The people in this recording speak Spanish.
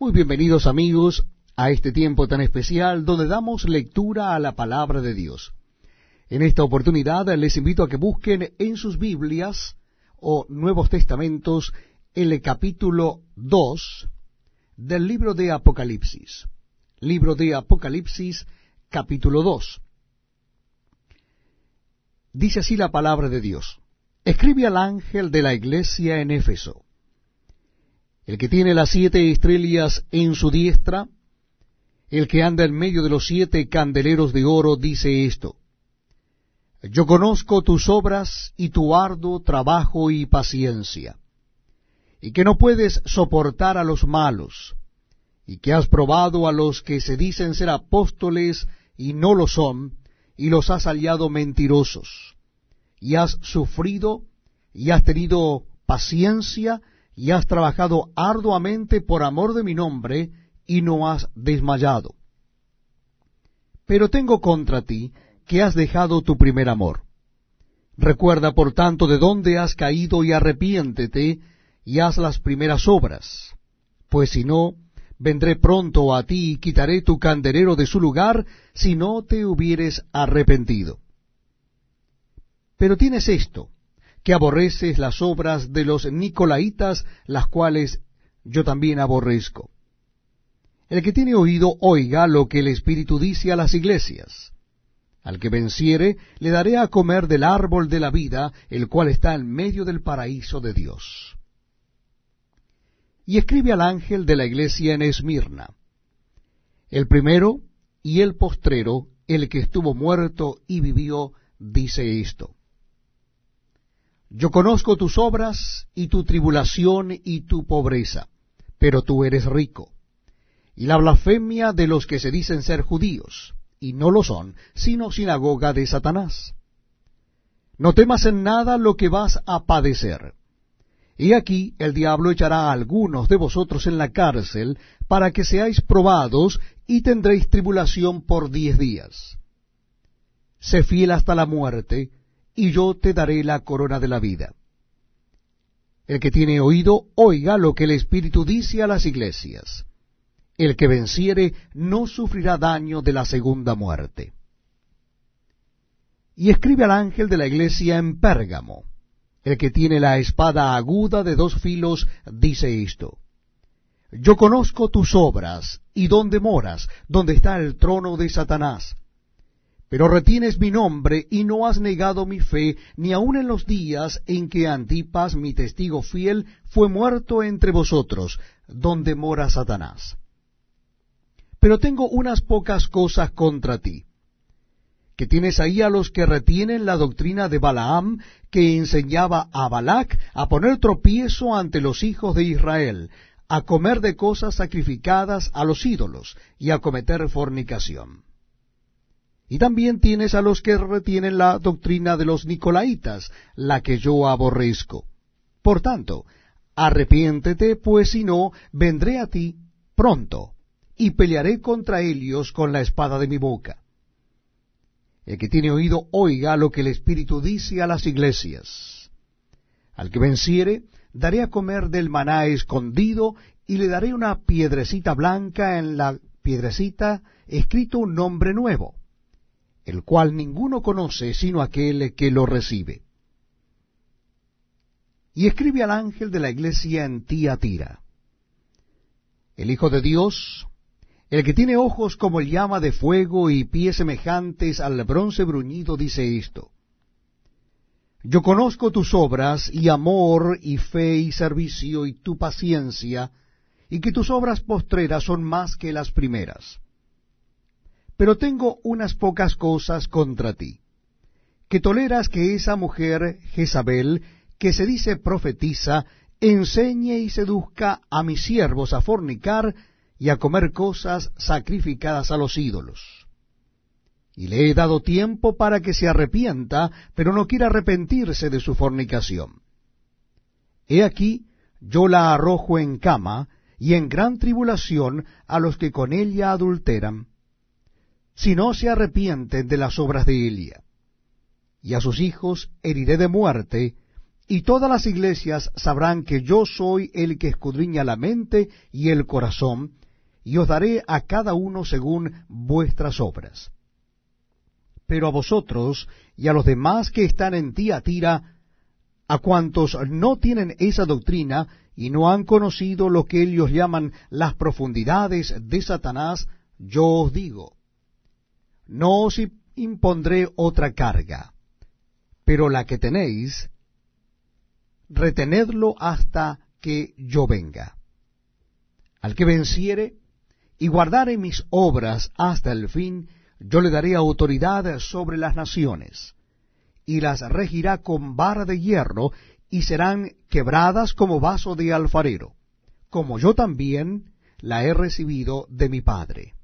Muy bienvenidos amigos a este tiempo tan especial donde damos lectura a la palabra de Dios. En esta oportunidad les invito a que busquen en sus Biblias o Nuevos Testamentos el capítulo 2 del libro de Apocalipsis. Libro de Apocalipsis, capítulo 2. Dice así la palabra de Dios. Escribe al ángel de la iglesia en Éfeso el que tiene las siete estrellas en su diestra, el que anda en medio de los siete candeleros de oro, dice esto. Yo conozco tus obras y tu arduo trabajo y paciencia, y que no puedes soportar a los malos, y que has probado a los que se dicen ser apóstoles y no lo son, y los has hallado mentirosos, y has sufrido y has tenido paciencia, y has trabajado arduamente por amor de mi nombre, y no has desmayado. Pero tengo contra ti que has dejado tu primer amor. Recuerda, por tanto, de dónde has caído y arrepiéntete, y haz las primeras obras. Pues si no, vendré pronto a ti y quitaré tu candelero de su lugar, si no te hubieres arrepentido. Pero tienes esto, que aborreces las obras de los Nicolaitas, las cuales yo también aborrezco. El que tiene oído, oiga lo que el Espíritu dice a las iglesias. Al que venciere, le daré a comer del árbol de la vida, el cual está en medio del paraíso de Dios. Y escribe al ángel de la iglesia en Esmirna. El primero y el postrero, el que estuvo muerto y vivió, dice esto. Yo conozco tus obras y tu tribulación y tu pobreza, pero tú eres rico. Y la blasfemia de los que se dicen ser judíos, y no lo son, sino sinagoga de Satanás. No temas en nada lo que vas a padecer. Y aquí el diablo echará a algunos de vosotros en la cárcel para que seáis probados y tendréis tribulación por diez días. Sé fiel hasta la muerte, y yo te daré la corona de la vida. El que tiene oído, oiga lo que el Espíritu dice a las iglesias. El que venciere no sufrirá daño de la segunda muerte. Y escribe al ángel de la iglesia en Pérgamo. El que tiene la espada aguda de dos filos dice esto. Yo conozco tus obras y dónde moras, donde está el trono de Satanás pero retienes mi nombre y no has negado mi fe, ni aun en los días en que Antipas, mi testigo fiel, fue muerto entre vosotros, donde mora Satanás. Pero tengo unas pocas cosas contra ti, que tienes ahí a los que retienen la doctrina de Balaam, que enseñaba a Balac a poner tropiezo ante los hijos de Israel, a comer de cosas sacrificadas a los ídolos y a cometer fornicación. Y también tienes a los que retienen la doctrina de los Nicolaitas, la que yo aborrezco. Por tanto, arrepiéntete, pues si no, vendré a ti pronto, y pelearé contra ellos con la espada de mi boca. El que tiene oído, oiga lo que el Espíritu dice a las iglesias. Al que venciere, daré a comer del maná escondido, y le daré una piedrecita blanca en la piedrecita escrito un nombre nuevo el cual ninguno conoce sino aquel que lo recibe. Y escribe al ángel de la iglesia en Tiatira. El Hijo de Dios, el que tiene ojos como llama de fuego y pies semejantes al bronce bruñido, dice esto. Yo conozco tus obras y amor y fe y servicio y tu paciencia, y que tus obras postreras son más que las primeras pero tengo unas pocas cosas contra ti, que toleras que esa mujer Jezabel, que se dice profetiza, enseñe y seduzca a mis siervos a fornicar y a comer cosas sacrificadas a los ídolos. Y le he dado tiempo para que se arrepienta, pero no quiere arrepentirse de su fornicación. He aquí, yo la arrojo en cama y en gran tribulación a los que con ella adulteran, si no se arrepienten de las obras de Elia. Y a sus hijos heriré de muerte, y todas las iglesias sabrán que yo soy el que escudriña la mente y el corazón, y os daré a cada uno según vuestras obras. Pero a vosotros y a los demás que están en Tiatira, a cuantos no tienen esa doctrina y no han conocido lo que ellos llaman las profundidades de Satanás, yo os digo, no os impondré otra carga, pero la que tenéis, retenedlo hasta que yo venga. Al que venciere y guardare mis obras hasta el fin, yo le daré autoridad sobre las naciones, y las regirá con vara de hierro, y serán quebradas como vaso de alfarero, como yo también la he recibido de mi Padre.